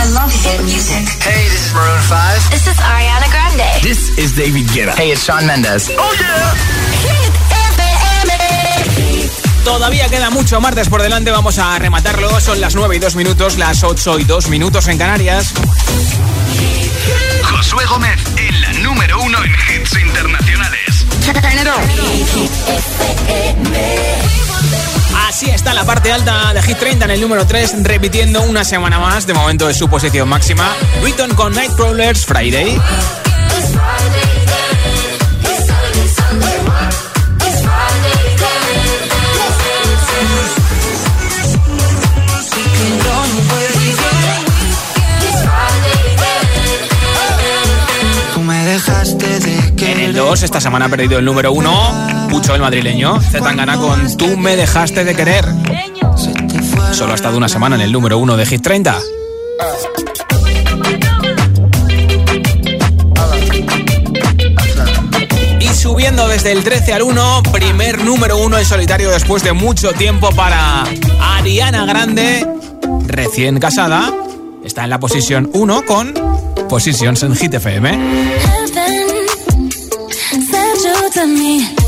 I love hit music. Hey, this is Maroon 5. This is Ariana Grande. This is David Guetta. Hey, it's Sean Mendes. Oh yeah. Hit FM. Todavía queda mucho martes por delante, vamos a rematarlo. Son las 9 y 2 minutos, las 8 y 2 minutos en Canarias. Josué Gómez en la número uno en hits internacionales. Así está la parte alta de Hit 30 en el número 3, repitiendo una semana más, de momento de su posición máxima. Written con Nightcrawlers Friday. 2, esta semana ha perdido el número 1, Pucho el madrileño. Zetangana con Tú me dejaste de querer. Solo ha estado una semana en el número 1 de Hit 30. Y subiendo desde el 13 al 1, primer número 1 en solitario después de mucho tiempo para Ariana Grande, recién casada. Está en la posición 1 con Positions en Hit FM. To me.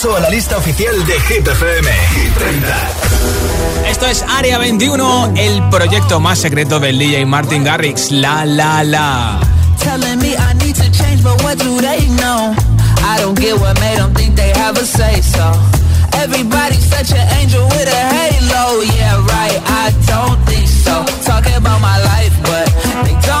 Repaso a la lista oficial de Hit FM. Hit 30. Esto es Área 21, el proyecto más secreto del DJ Martin Garrix. La la la. Telling me I need to change, but what do they know? I don't get what made them think they have a say so. Everybody's such an angel with a halo. Yeah, right, I don't think so. Talking about my life, but they don't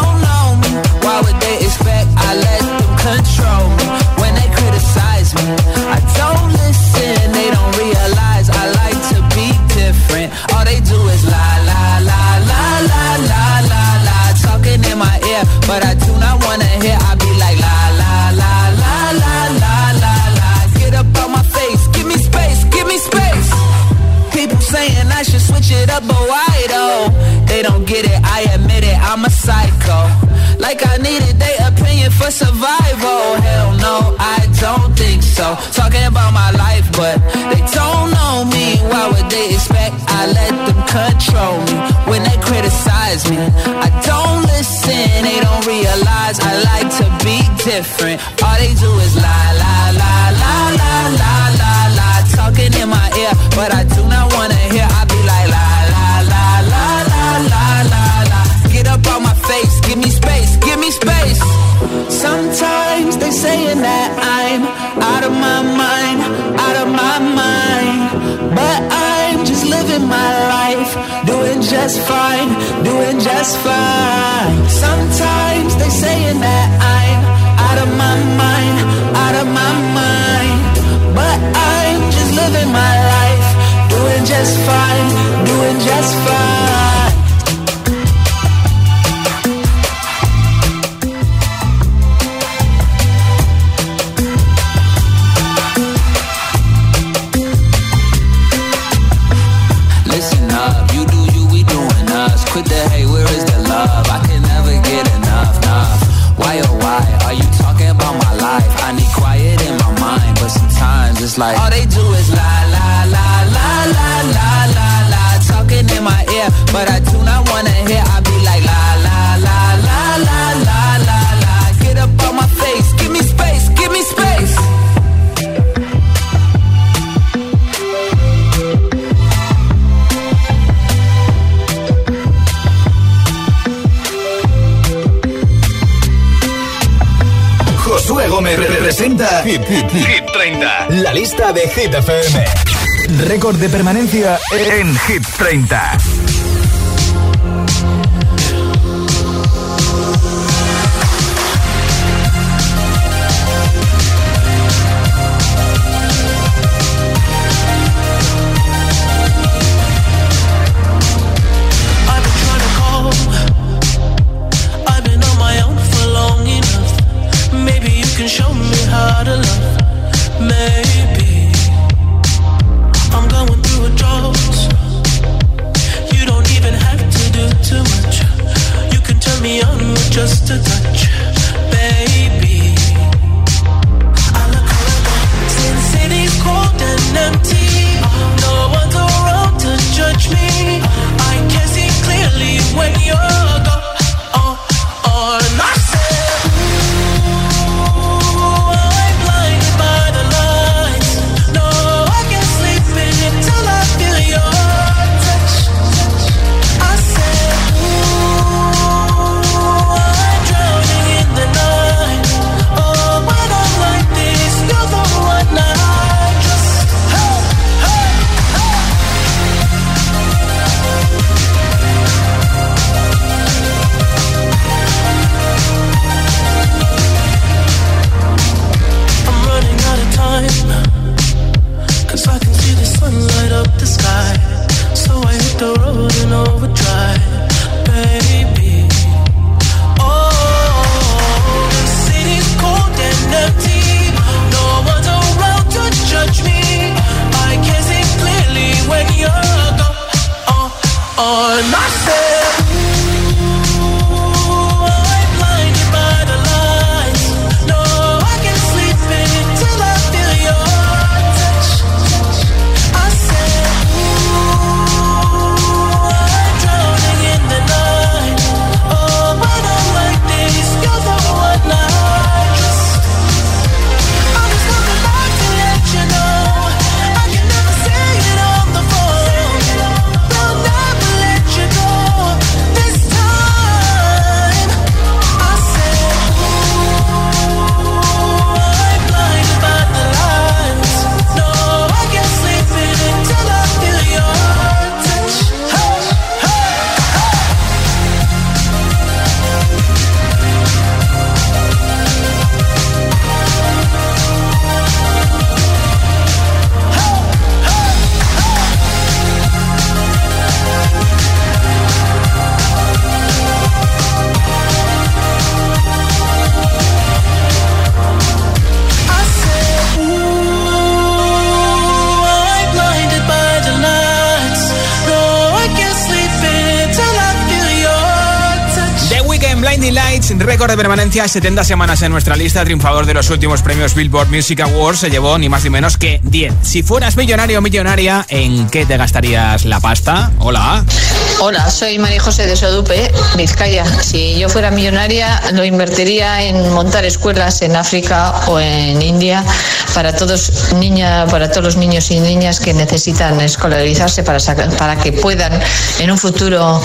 but I do not wanna hear. I be like la la la la la la la la. Get up on my face, give me space, give me space. People saying I should switch it up, but why though? They don't get it, I admit it, I'm a psycho. Like I needed their opinion for survival. Hell no, I don't. Think so. Talking about my life, but they don't know me. Why would they expect I let them control me? When they criticize me, I don't listen. They don't realize I like to be different. All they do is lie, lie, lie, lie, lie, lie, lie, lie. Talking in my ear, but I do not wanna hear. I they saying that I'm out of my mind, out of my mind. But I'm just living my life, doing just fine, doing just fine. Sometimes they saying that I'm out of my mind, out of my mind. But I'm just living my life, doing just fine, doing just fine. Quit the hate, where is the love? I can never get enough, enough. Why oh why are you talking about my life? I need quiet in my mind, but sometimes it's like all they do is lie, lie, lie, lie, lie, lie, lie, lie. Talking in my ear, but I do not wanna hear. I Gómez representa Hit, Hit, Hit 30, la lista de Hit FM. Récord de permanencia en Hit 30. The touch. Permanencia, 70 semanas en nuestra lista. Triunfador de los últimos premios Billboard Music Awards se llevó ni más ni menos que 10. Si fueras millonario o millonaria, ¿en qué te gastarías la pasta? Hola. Hola, soy María José de Sodupe, Vizcaya. Si yo fuera millonaria, lo invertiría en montar escuelas en África o en India para todos niña, para todos los niños y niñas que necesitan escolarizarse para para que puedan en un futuro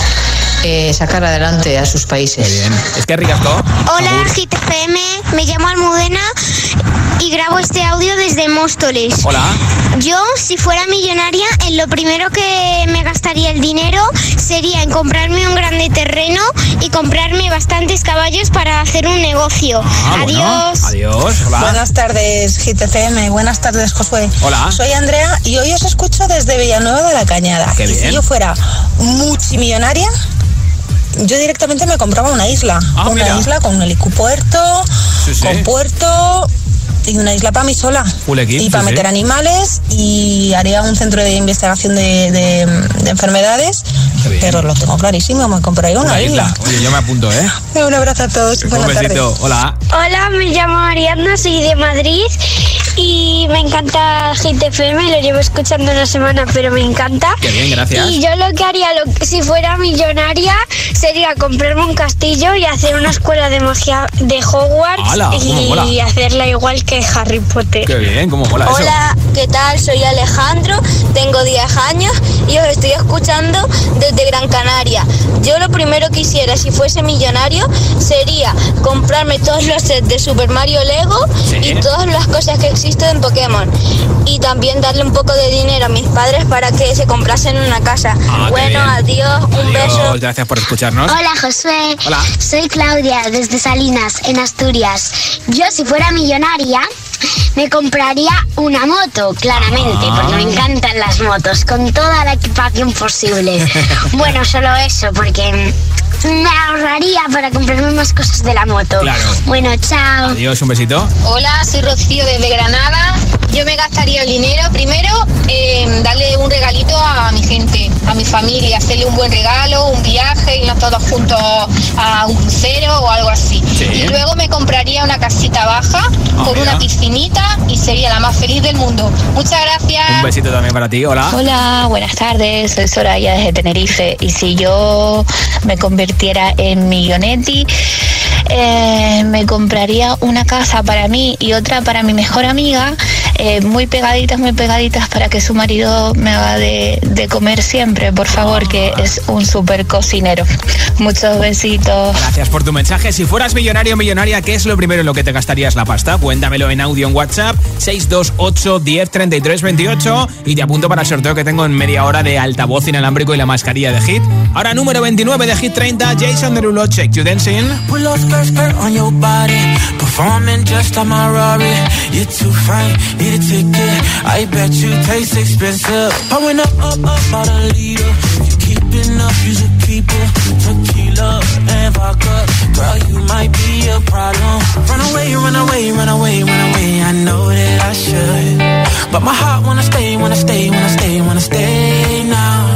eh, sacar adelante a sus países. bien. Es que ricasco. Hola, GTPM. Me llamo Almudena y grabo este audio desde Móstoles. Hola. Yo, si fuera millonaria, en lo primero que me gastaría el dinero sería en comprarme un grande terreno y comprarme bastantes caballos para hacer un negocio. Ah, Adiós. Adiós. Hola. Buenas tardes, GTCM. Buenas tardes, Josué. Hola. Soy Andrea y hoy os escucho desde Villanueva de la Cañada. Qué y bien. si yo fuera multimillonaria, yo directamente me compraba una isla. Ah, una mira. isla con un Sí, sí. con puerto y una isla para mí sola. Full equip, y para sí, meter sí. animales y haría un centro de investigación de, de- de enfermedades. Pero lo tengo clarísimo, me compraría una, Una isla. Oye, yo me apunto, ¿eh? Un abrazo a todos. Un Buenas tardes. besito. Hola. Hola, me llamo Ariadna, soy de Madrid y me encanta Hit FM, lo llevo escuchando una semana, pero me encanta. Qué bien, gracias. Y yo lo que haría lo- si fuera millonaria sería comprarme un castillo y hacer una escuela de magia de Hogwarts ¡Hala! ¿Cómo y hacerla igual que Harry Potter. Qué bien, ¿cómo mola eso? ¿Qué tal? Soy Alejandro, tengo 10 años y os estoy escuchando desde Gran Canaria. Yo lo primero que hiciera si fuese millonario sería comprarme todos los sets de Super Mario Lego Sí. y todas las cosas que existen en Pokémon. Y también darle un poco de dinero a mis padres para que se comprasen una casa. Ah, bueno, adiós, un beso. Gracias por escucharnos. Hola Josué, Hola. soy Claudia desde Salinas, en Asturias. Yo si fuera millonaria me compraría una moto, claramente, Ah. porque me encantan las motos, con toda la equipación posible. bueno, solo eso, porque me ahorraría para comprarme más cosas de la moto. Claro. Bueno, chao. Adiós, un besito. Hola, soy Rocío desde Granada. Yo me gastaría el dinero primero en darle un regalito a mi gente, a mi familia, hacerle un buen regalo, un viaje, irnos todos juntos a un crucero o algo así. Sí. Y luego me compraría una casita baja con mira. una piscinita y sería la más feliz del mundo. Muchas gracias. Un besito también para ti. Hola. Hola, buenas tardes, soy Soraya desde Tenerife y si yo me convirtiera en millonetti, eh, me compraría una casa para mí y otra para mi mejor amiga, eh, muy pegaditas, muy pegaditas para que su marido me haga de, de comer siempre, por favor, que es un súper cocinero. Muchos besitos. Gracias por tu mensaje. Si fueras millonario o millonaria, ¿qué es lo primero en lo que te gastarías la pasta? Cuéntamelo en audio en WhatsApp 628 10 33 28 y te apunto para el sorteo que tengo en media hora de altavoz inalámbrico y la mascarilla de Hit. Ahora número 29 de Hit 30, Jason Derulo, Check You Dancing. Pull up skirt, skirt on your body. Performing just like my Rari. You're too fine, need a ticket. I bet you taste expensive. Pouring up, up, up, out a leader. You keeping up, you should keep it. Tequila and vodka. Girl, you might be a problem. Run away, run away, run away, run away. I know that I should. But my heart wanna stay, wanna stay, wanna stay, wanna stay now.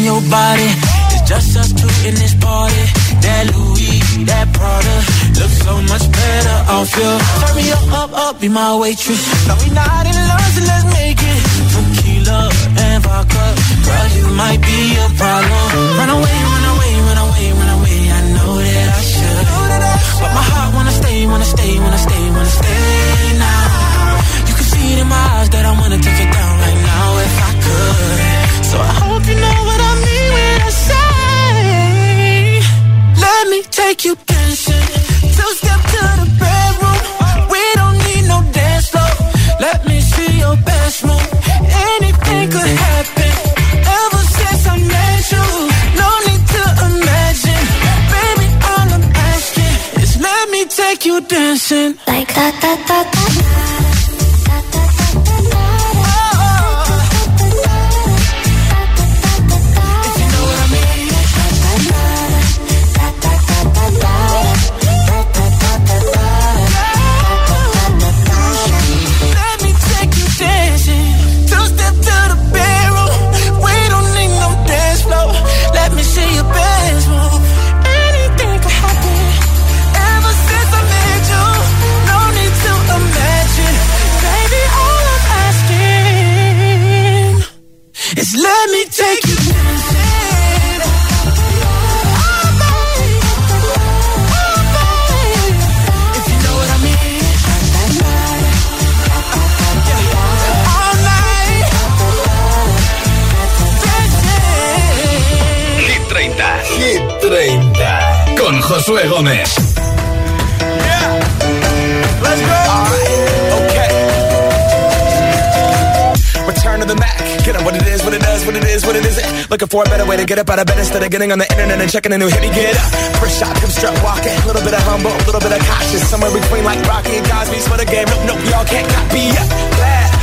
on your body. It's just us two in this party. That Louis, that Prada, looks so much better off you. Turn me up, up, up, be my waitress. No, we not in love, so let's make it. Tequila and vodka, girl, you might be Like that, that, that, Josué Gómez. Return to the Mac. Get up what it is, what it does, what it is, what it isn't. Looking for a better way to get up out of bed instead of getting on the internet and checking a new hit. Me get up. First shot, come strut walking. A little bit of humble, a little bit of cautious. Somewhere between like Rocky and Cosby's for the game. Nope, nope, y'all can't copy yet.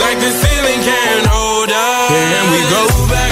Like the ceiling can't hold us. Here we go back.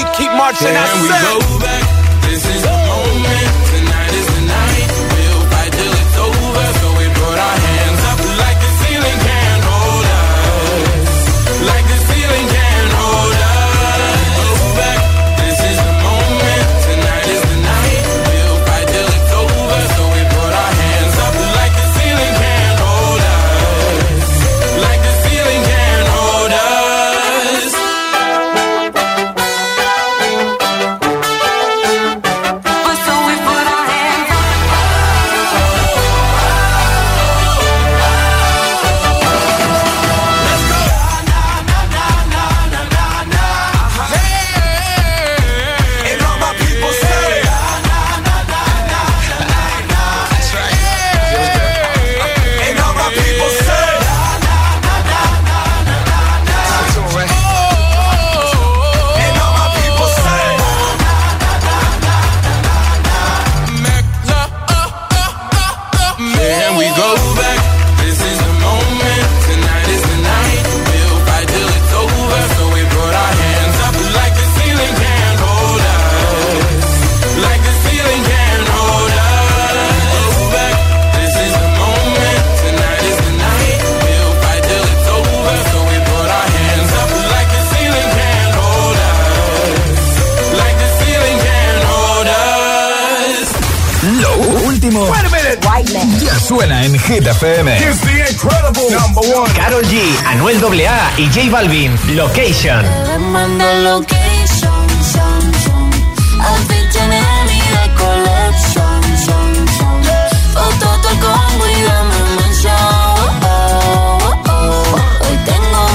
keep marching. I we go back? This is the moment. Tonight is the night.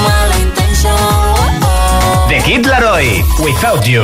Mala intención. Oh, oh. The Kid Laroi, Without You.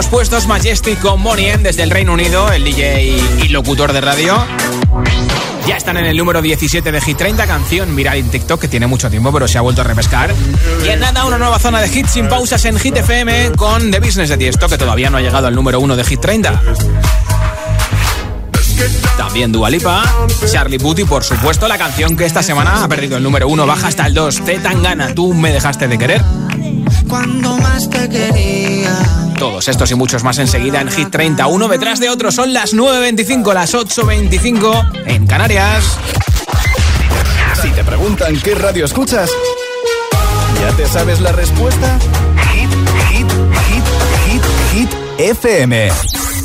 Y dos puestos Majestic con Money desde el Reino Unido, el DJ y locutor de radio. Ya están en el número 17 de Hit 30, canción viral en TikTok que tiene mucho tiempo pero se ha vuelto a refrescar. Y en nada, una nueva zona de hits sin pausas en Hit FM con The Business de Tiesto que todavía no ha llegado al número 1 de Hit 30. También Dualipa, Charlie Booty, por supuesto, la canción que esta semana ha perdido el número 1, baja hasta el 2. Te tan gana, tú me dejaste de querer cuando más te quería. Todos estos y muchos más enseguida en Hit 30, uno detrás de otro. Son las 9.25, las 8.25 en Canarias. Si te preguntan qué radio escuchas, ¿ya te sabes la respuesta? Hit, hit, hit, hit, hit, FM.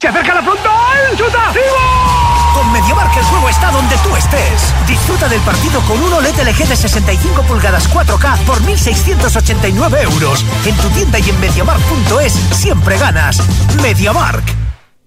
¡Se acerca la frontal! ¡Chuta! Con MediaMark el juego está donde tú estés. Disfruta del partido con un OLED LG de 65 pulgadas 4K por 1.689 euros. En tu tienda y en MediaMark.es siempre ganas. MediaMark.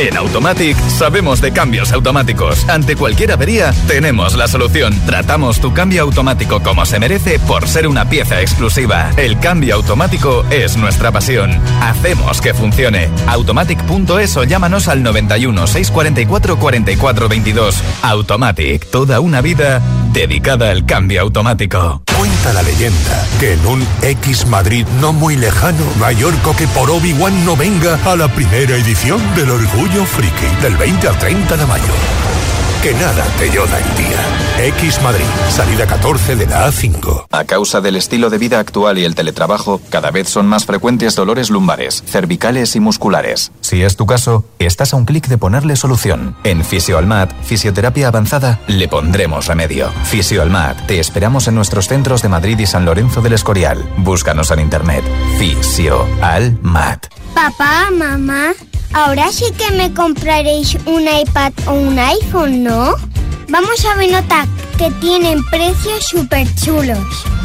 En Automatic sabemos de cambios automáticos. Ante cualquier avería, tenemos la solución. Tratamos tu cambio automático como se merece por ser una pieza exclusiva. El cambio automático es nuestra pasión. Hacemos que funcione. Automatic.es o llámanos al 91 644 44 22. Automatic, toda una vida dedicada al cambio automático. Cuenta la leyenda que en un X Madrid no muy lejano, Mallorca que por Obi-Wan no venga a la primera edición del Orgullo Friki del 20 al 30 de mayo. Que nada te lloda el día. X Madrid, salida 14 de la A5. A causa del estilo de vida actual y el teletrabajo, cada vez son más frecuentes dolores lumbares, cervicales y musculares. Si es tu caso, estás a un clic de ponerle solución. En Fisioalmat, Fisioterapia Avanzada, le pondremos remedio. Fisioalmat, te esperamos en nuestros centros de Madrid y San Lorenzo del Escorial. Búscanos en internet. Fisioalmat. Papá, mamá, ahora sí que me compraréis un iPad o un iPhone, ¿no? Vamos a Benotac, que tienen precios súper chulos.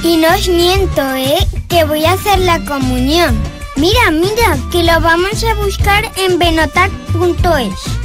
Y no os miento, ¿eh? Que voy a hacer la comunión. Mira, mira, que lo vamos a buscar en benotac.es.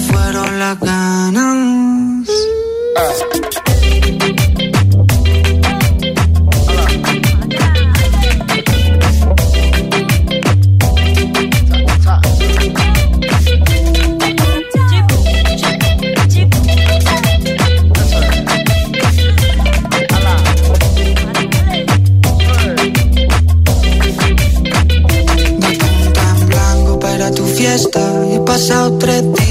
fueron las ganas, tan blanco para tu fiesta, he pasado tres días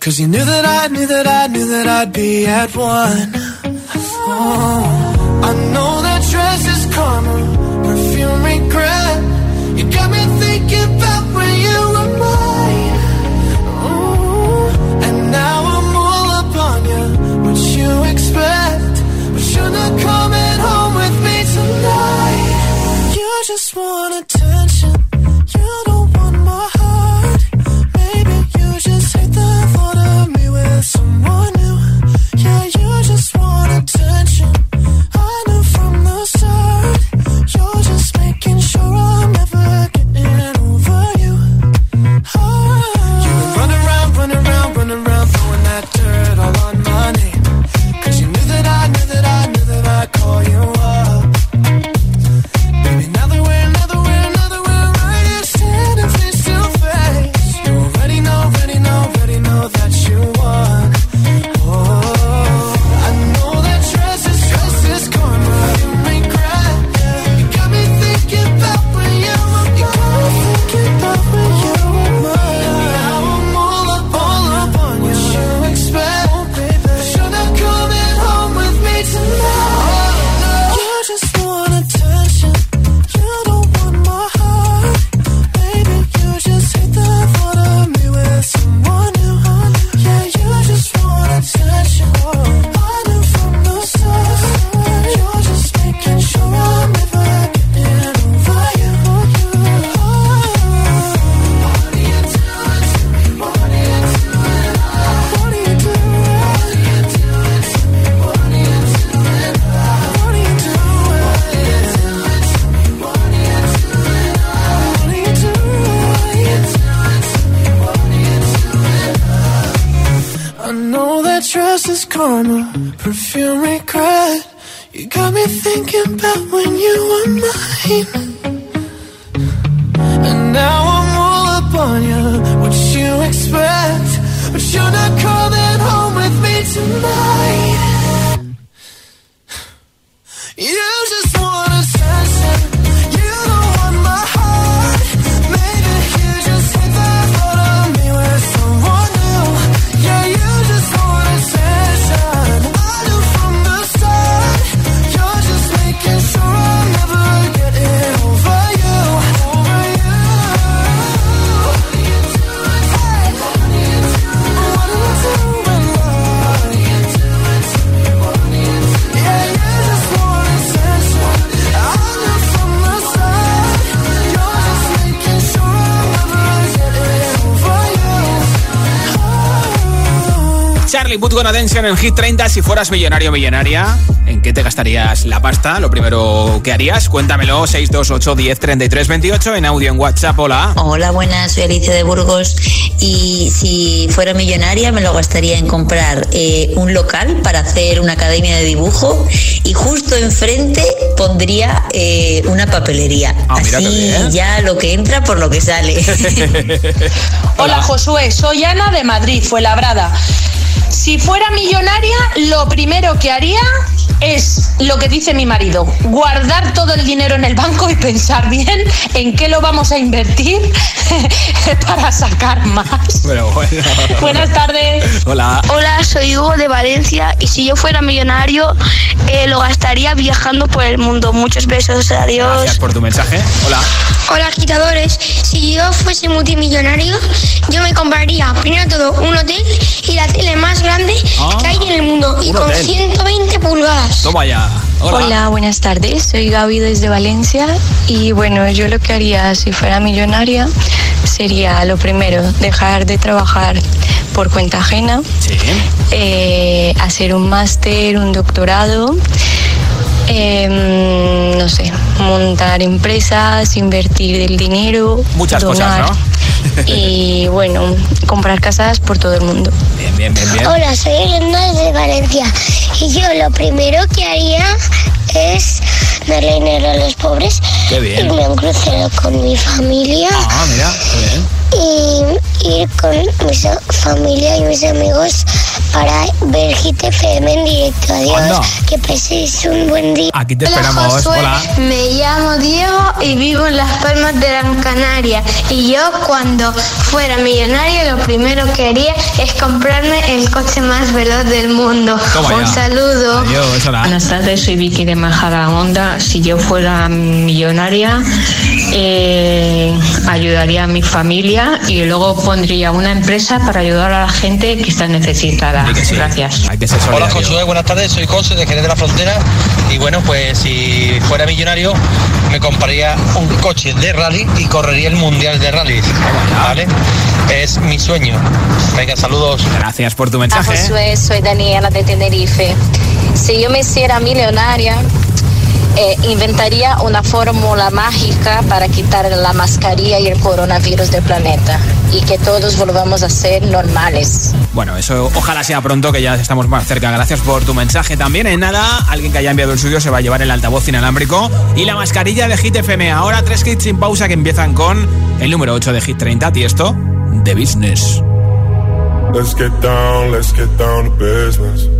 Cause you knew that I knew that I knew that I'd be at one. Oh, I know that dress is karma, perfume regret. Charlie Puth con Attention en Hit 30. Si fueras millonario o millonaria, ¿en qué te gastarías la pasta? Lo primero que harías, cuéntamelo. 628 10 33 28 en audio en WhatsApp. Hola. Hola, buenas. Soy Alicia de Burgos. Y si fuera millonaria, me lo gastaría en comprar eh, un local para hacer una academia de dibujo. Y justo enfrente pondría eh, una papelería. Ah, Así ya lo que entra por lo que sale. Hola Josué, soy Ana de Madrid, fue labrada. Si fuera millonaria, lo primero que haría es lo que dice mi marido, guardar todo el dinero en el banco y pensar bien en qué lo vamos a invertir para sacar más. Pero bueno. Buenas tardes. Hola. Hola, soy Hugo de Valencia y si yo fuera millonario eh, lo gastaría viajando por el mundo. Muchos besos, adiós. Gracias por tu mensaje. Hola. Hola agitadores, si yo fuese multimillonario, yo me compraría primero de todo un hotel y la tele más grande Ah, que hay en el mundo y con hotel. 120 pulgadas. Toma ya. Hola. Hola, buenas tardes. Soy Gaby desde Valencia y bueno, yo lo que haría si fuera millonaria sería lo primero, dejar de trabajar por cuenta ajena, eh, hacer un máster, un doctorado, em, no sé, montar empresas, invertir el dinero, Muchas donar cosas, ¿no? Y bueno, comprar casas por todo el mundo. Bien, bien, bien, bien. Hola, soy Elena desde Valencia y yo lo primero que haría es darle dinero a los pobres, Qué bien. irme a un crucero con mi familia Ah, mira, qué bien. y ir con mi familia y mis amigos para ver Hit FM en directo. Adiós, Anda. que paséis un buen día. Aquí te esperamos. Hola. Me llamo Diego y vivo en Las Palmas de Gran Canaria. Y yo cuando fuera millonario lo primero que haría es comprarme el coche más veloz del mundo. Toma un ya. saludo. Adiós, hola. Buenas tardes, soy Vicky de Majadahonda. Si yo fuera millonaria, eh, ayudaría a mi familia y luego pondría una empresa para ayudar a la gente que está necesitada. Gracias. Hay que ser Hola. Josué, buenas tardes, soy José de Jerez de la Frontera y bueno, pues si fuera millonario me compraría un coche de rally y correría el Mundial de Rally, ¿vale? Es mi sueño. Venga, saludos. Gracias por tu Hola mensaje. Josué, soy Daniela de Tenerife. Si yo me hiciera millonaria, eh, inventaría una fórmula mágica para quitar la mascarilla y el coronavirus del planeta y que todos volvamos a ser normales. Bueno, eso ojalá sea pronto que ya estamos más cerca. Gracias por tu mensaje también. En nada, alguien que haya enviado el suyo se va a llevar el altavoz inalámbrico y la mascarilla de Hit FM. Ahora tres hits sin pausa que empiezan con el número 8 de Hit 30, Tiesto, The Business. Let's get down, let's get down to business.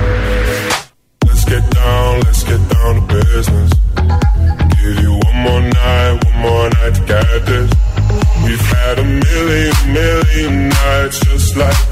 Get this. We've had a million, million nights just like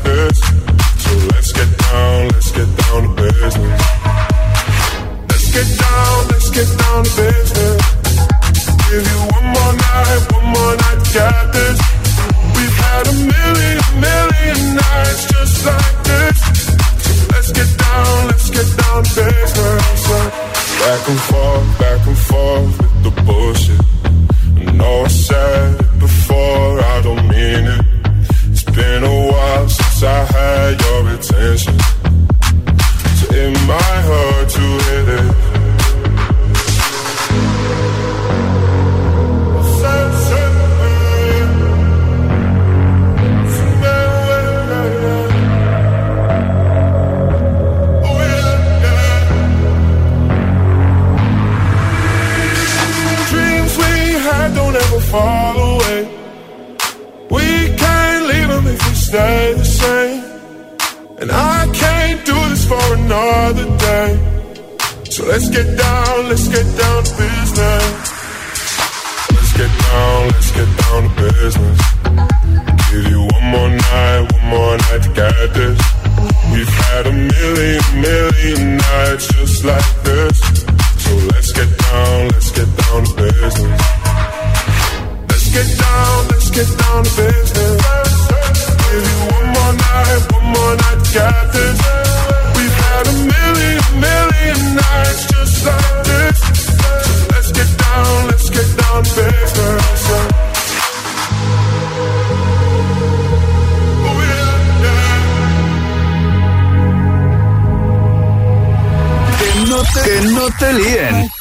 que no te líen.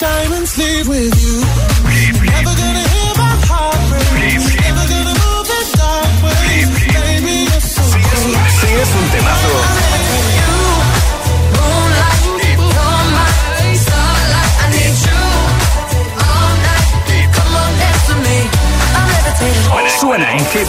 Suena en Hit.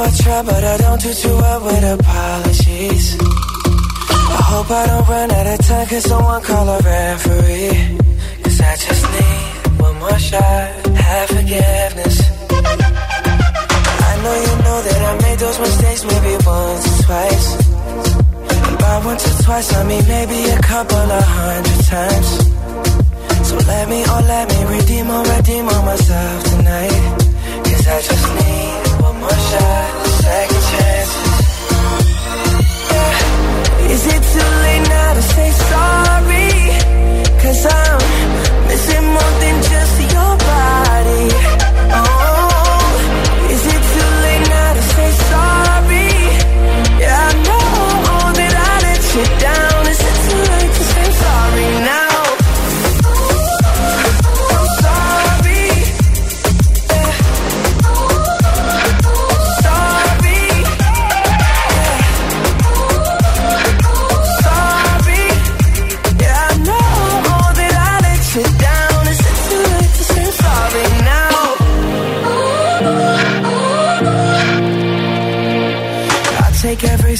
I try, but I don't do too well with apologies. I hope I don't run out of time, cause someone call a referee. Cause I just need one more shot, have forgiveness know you know that I made those mistakes maybe once or twice. And by once or twice, I mean maybe a couple of hundred times. So let me, oh let me redeem or redeem on myself tonight. Cause I just need one more shot, second chance. Yeah. Is it too late now to say sorry? Cause I'm missing more than just your body. Oh sorry. Yeah, I know that I let you down.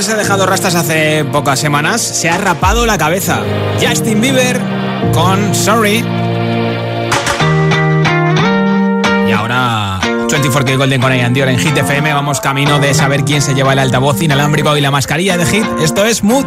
haberse dejado rastas hace pocas semanas, se ha rapado la cabeza. Justin Bieber con Sorry. Y ahora 24K Golden con Ian Dior en Hit FM. Vamos camino de saber quién se lleva el altavoz inalámbrico y la mascarilla de Hit. Esto es Mood.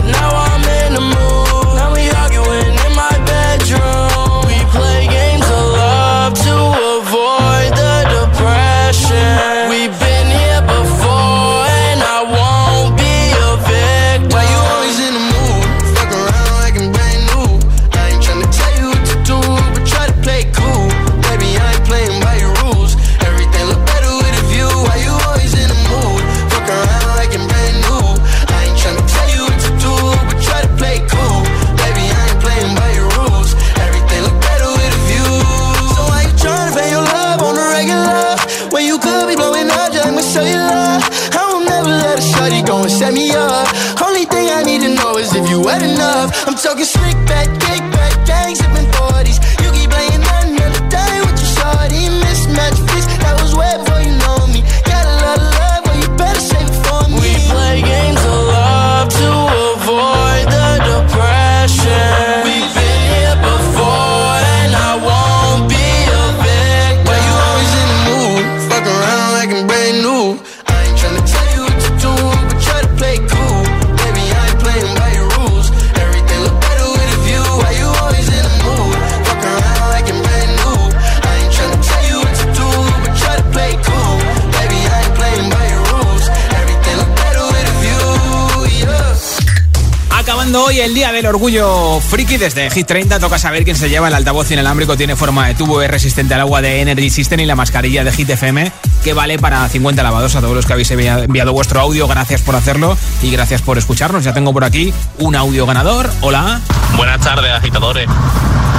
Hoy el día del orgullo friki desde Hit 30 toca saber quién se lleva el altavoz inalámbrico tiene forma de tubo es resistente al agua de Energy System y la mascarilla de Hit FM que vale para 50 lavados a todos los que habéis enviado vuestro audio. Gracias por hacerlo y gracias por escucharnos. Ya tengo por aquí un audio ganador. Hola. Buenas tardes, agitadores.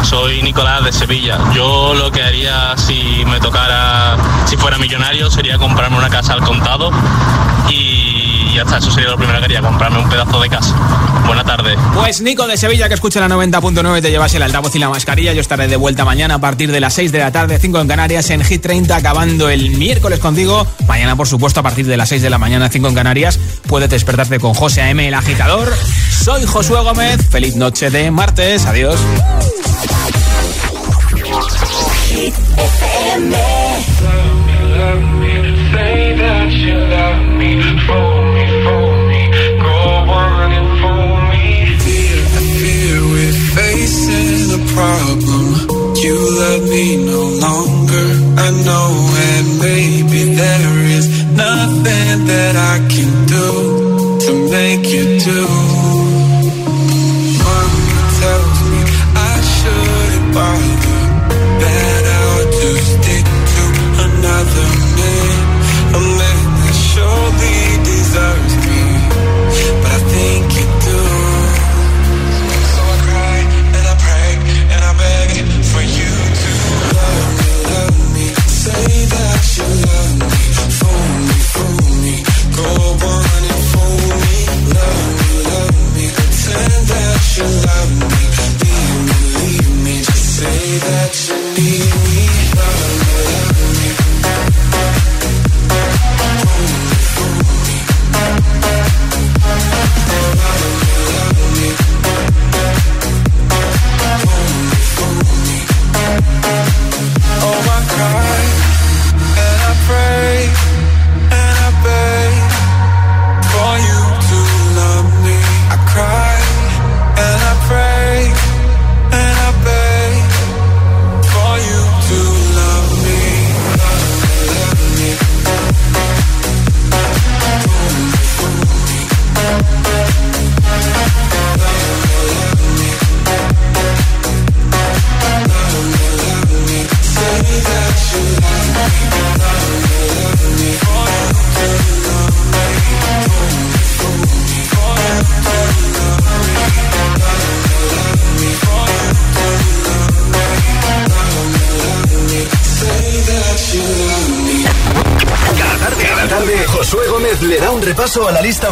Soy Nicolás de Sevilla. Yo lo que haría si me tocara, si fuera millonario, sería comprarme una casa al contado y ya está. Eso sería lo primero que haría, comprarme un pedazo de casa. Buenas tardes. Pues Nico de Sevilla, que escucha la 90.9, te llevas el altavoz y la mascarilla. Yo estaré de vuelta mañana a partir de las 6 de la tarde, 5 en Canarias, en Hit 30, acabando el miércoles contigo. Mañana, por supuesto, a partir de las 6 de la mañana, 5 en Canarias, puedes despertarte con José A.M., el agitador. Soy Josué Gómez. Feliz noche de martes. Adiós. Hit FM. say that you love me, fool camino.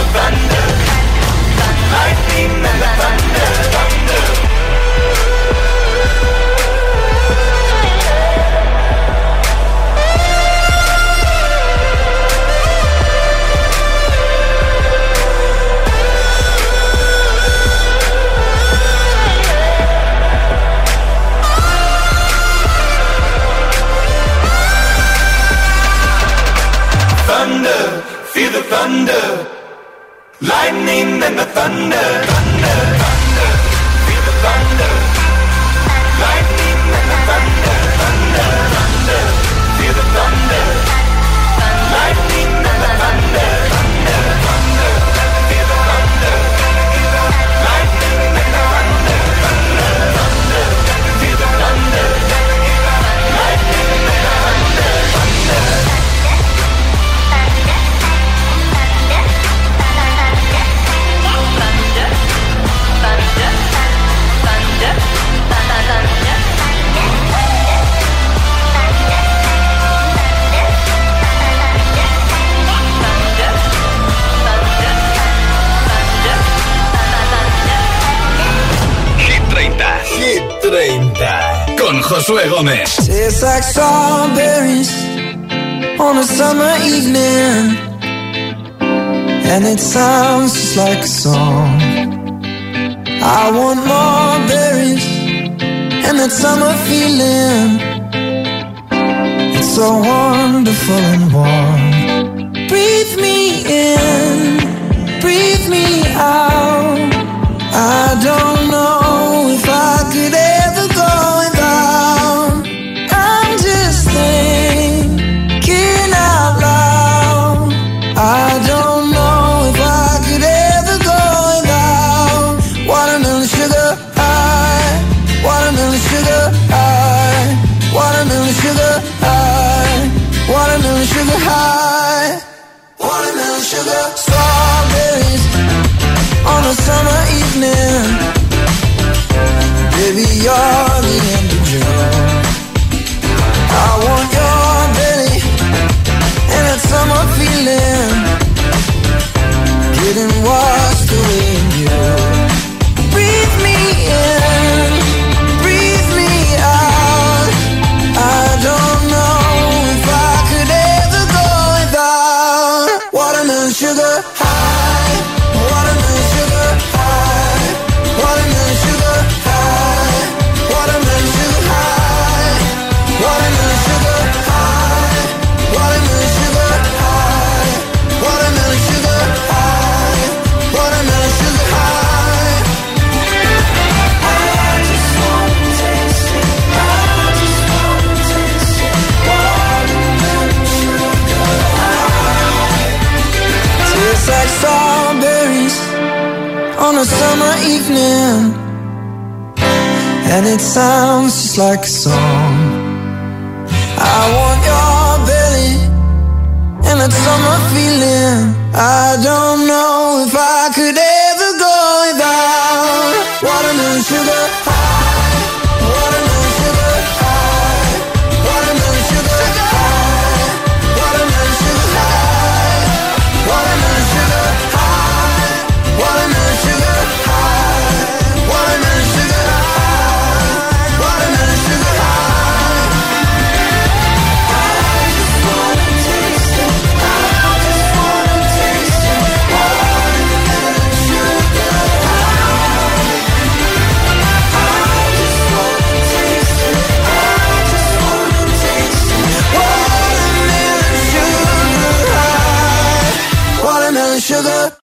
The thunder. The. Thunder. Thunder, feel the thunder. Lightning and the thunder. Thunder, like salt